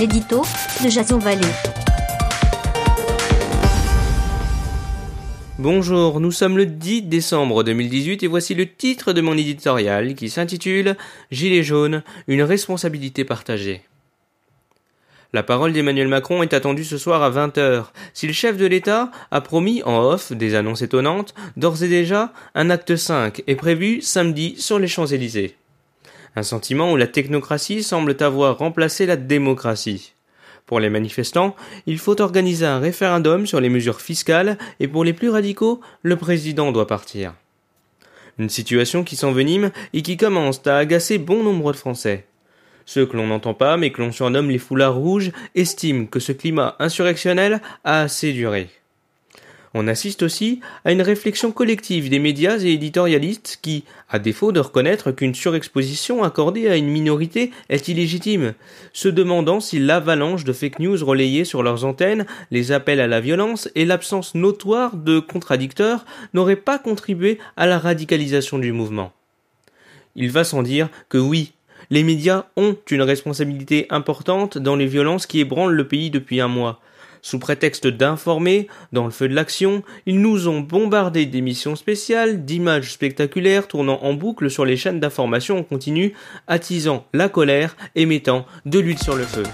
l'édito de Jason. Bonjour, nous sommes le 10 décembre 2018 et voici le titre de mon éditorial qui s'intitule Gilets jaunes, une responsabilité partagée. La parole d'Emmanuel Macron est attendue ce soir à 20h. Si le chef de l'État a promis en off des annonces étonnantes, d'ores et déjà, un acte 5 est prévu samedi sur les Champs-Élysées. Un sentiment où la technocratie semble avoir remplacé la démocratie. Pour les manifestants, il faut organiser un référendum sur les mesures fiscales et pour les plus radicaux, le président doit partir. Une situation qui s'envenime et qui commence à agacer bon nombre de Français. Ceux que l'on n'entend pas mais que l'on surnomme les foulards rouges estiment que ce climat insurrectionnel a assez duré. On assiste aussi à une réflexion collective des médias et éditorialistes qui, à défaut de reconnaître qu'une surexposition accordée à une minorité est illégitime, se demandant si l'avalanche de fake news relayées sur leurs antennes, les appels à la violence et l'absence notoire de contradicteurs n'auraient pas contribué à la radicalisation du mouvement. Il va sans dire que oui, les médias ont une responsabilité importante dans les violences qui ébranlent le pays depuis un mois. Sous prétexte d'informer, dans le feu de l'action, ils nous ont bombardé d'émissions spéciales, d'images spectaculaires tournant en boucle sur les chaînes d'information en continu, attisant la colère et mettant de l'huile sur le feu.